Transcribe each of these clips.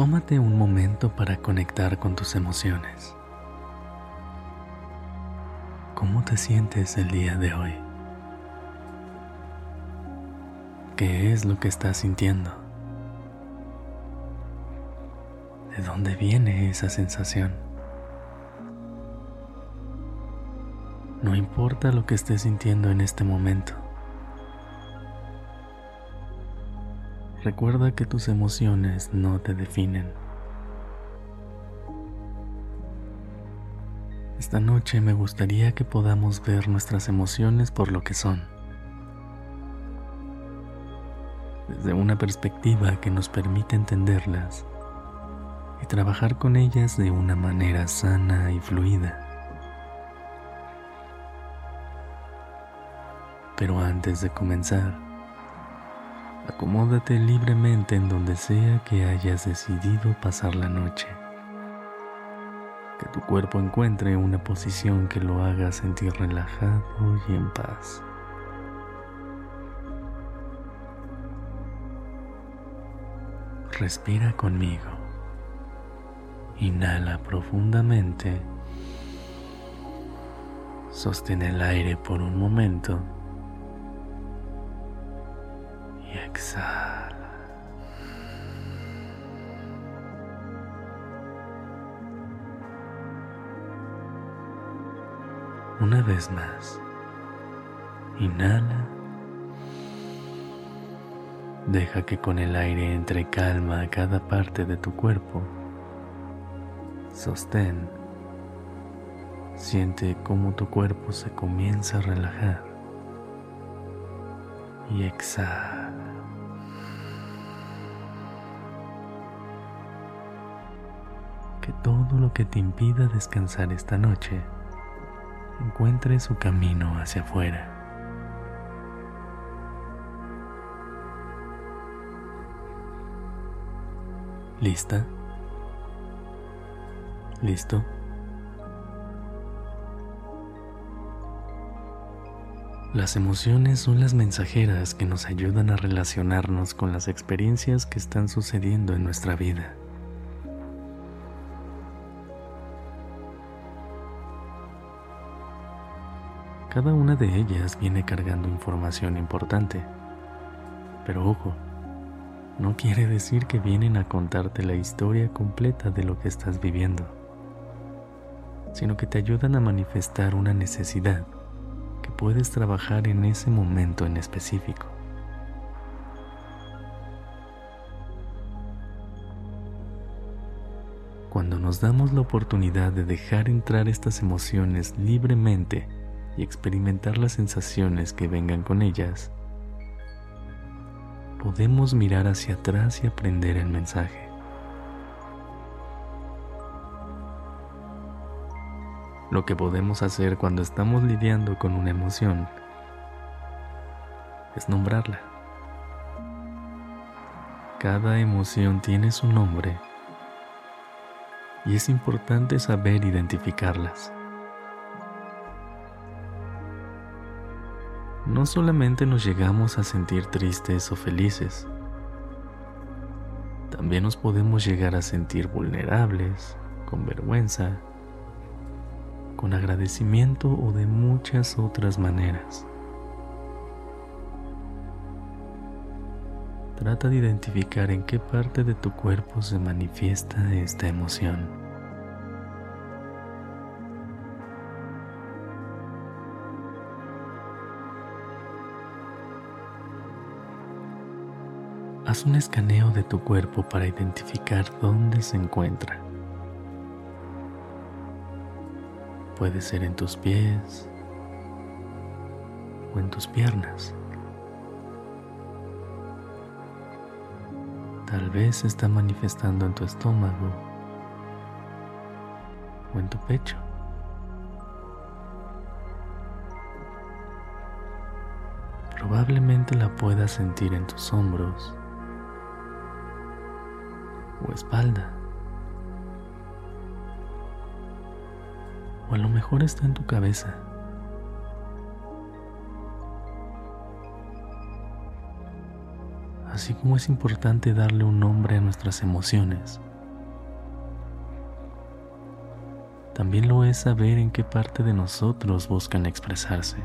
Tómate un momento para conectar con tus emociones. ¿Cómo te sientes el día de hoy? ¿Qué es lo que estás sintiendo? ¿De dónde viene esa sensación? No importa lo que estés sintiendo en este momento. Recuerda que tus emociones no te definen. Esta noche me gustaría que podamos ver nuestras emociones por lo que son, desde una perspectiva que nos permite entenderlas y trabajar con ellas de una manera sana y fluida. Pero antes de comenzar, Acomódate libremente en donde sea que hayas decidido pasar la noche. Que tu cuerpo encuentre una posición que lo haga sentir relajado y en paz. Respira conmigo. Inhala profundamente. Sostén el aire por un momento Una vez más, inhala. Deja que con el aire entre calma a cada parte de tu cuerpo. Sostén. Siente cómo tu cuerpo se comienza a relajar. Y exhala. todo lo que te impida descansar esta noche encuentre su camino hacia afuera. ¿Lista? ¿Listo? Las emociones son las mensajeras que nos ayudan a relacionarnos con las experiencias que están sucediendo en nuestra vida. Cada una de ellas viene cargando información importante. Pero ojo, no quiere decir que vienen a contarte la historia completa de lo que estás viviendo, sino que te ayudan a manifestar una necesidad que puedes trabajar en ese momento en específico. Cuando nos damos la oportunidad de dejar entrar estas emociones libremente, y experimentar las sensaciones que vengan con ellas, podemos mirar hacia atrás y aprender el mensaje. Lo que podemos hacer cuando estamos lidiando con una emoción es nombrarla. Cada emoción tiene su nombre y es importante saber identificarlas. No solamente nos llegamos a sentir tristes o felices, también nos podemos llegar a sentir vulnerables, con vergüenza, con agradecimiento o de muchas otras maneras. Trata de identificar en qué parte de tu cuerpo se manifiesta esta emoción. Haz un escaneo de tu cuerpo para identificar dónde se encuentra. Puede ser en tus pies o en tus piernas. Tal vez se está manifestando en tu estómago o en tu pecho. Probablemente la puedas sentir en tus hombros o espalda. O a lo mejor está en tu cabeza. Así como es importante darle un nombre a nuestras emociones, también lo es saber en qué parte de nosotros buscan expresarse.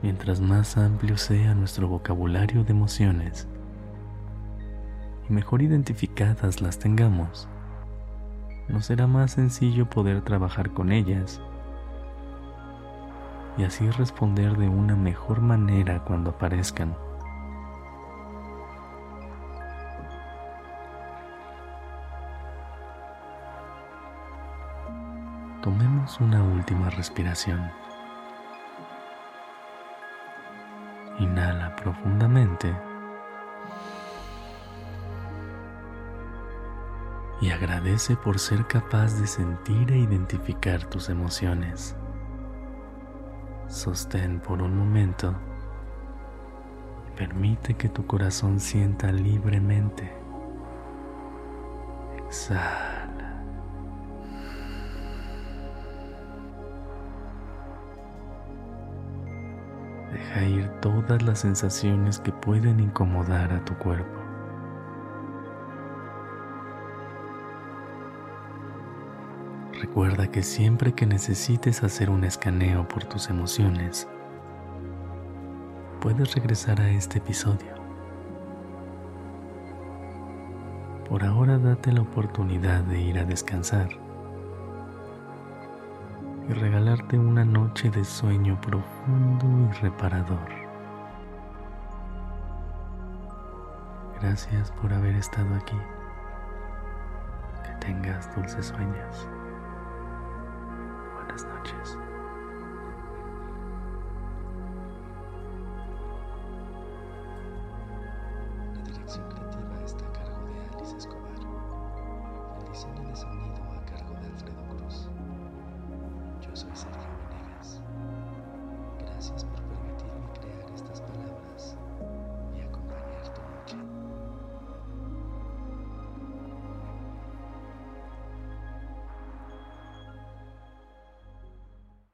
Mientras más amplio sea nuestro vocabulario de emociones y mejor identificadas las tengamos, nos será más sencillo poder trabajar con ellas y así responder de una mejor manera cuando aparezcan. Tomemos una última respiración. Profundamente. Y agradece por ser capaz de sentir e identificar tus emociones. Sostén por un momento y permite que tu corazón sienta libremente. Exhala. Deja ir todas las sensaciones que pueden incomodar a tu cuerpo. Recuerda que siempre que necesites hacer un escaneo por tus emociones, puedes regresar a este episodio. Por ahora date la oportunidad de ir a descansar y regalarte una noche de sueño profundo y reparador. Gracias por haber estado aquí. Que tengas dulces sueños. Buenas noches. La dirección creativa está a cargo de Alice Escobar. El diseño de sonido a cargo de Alfredo Cruz. So I said.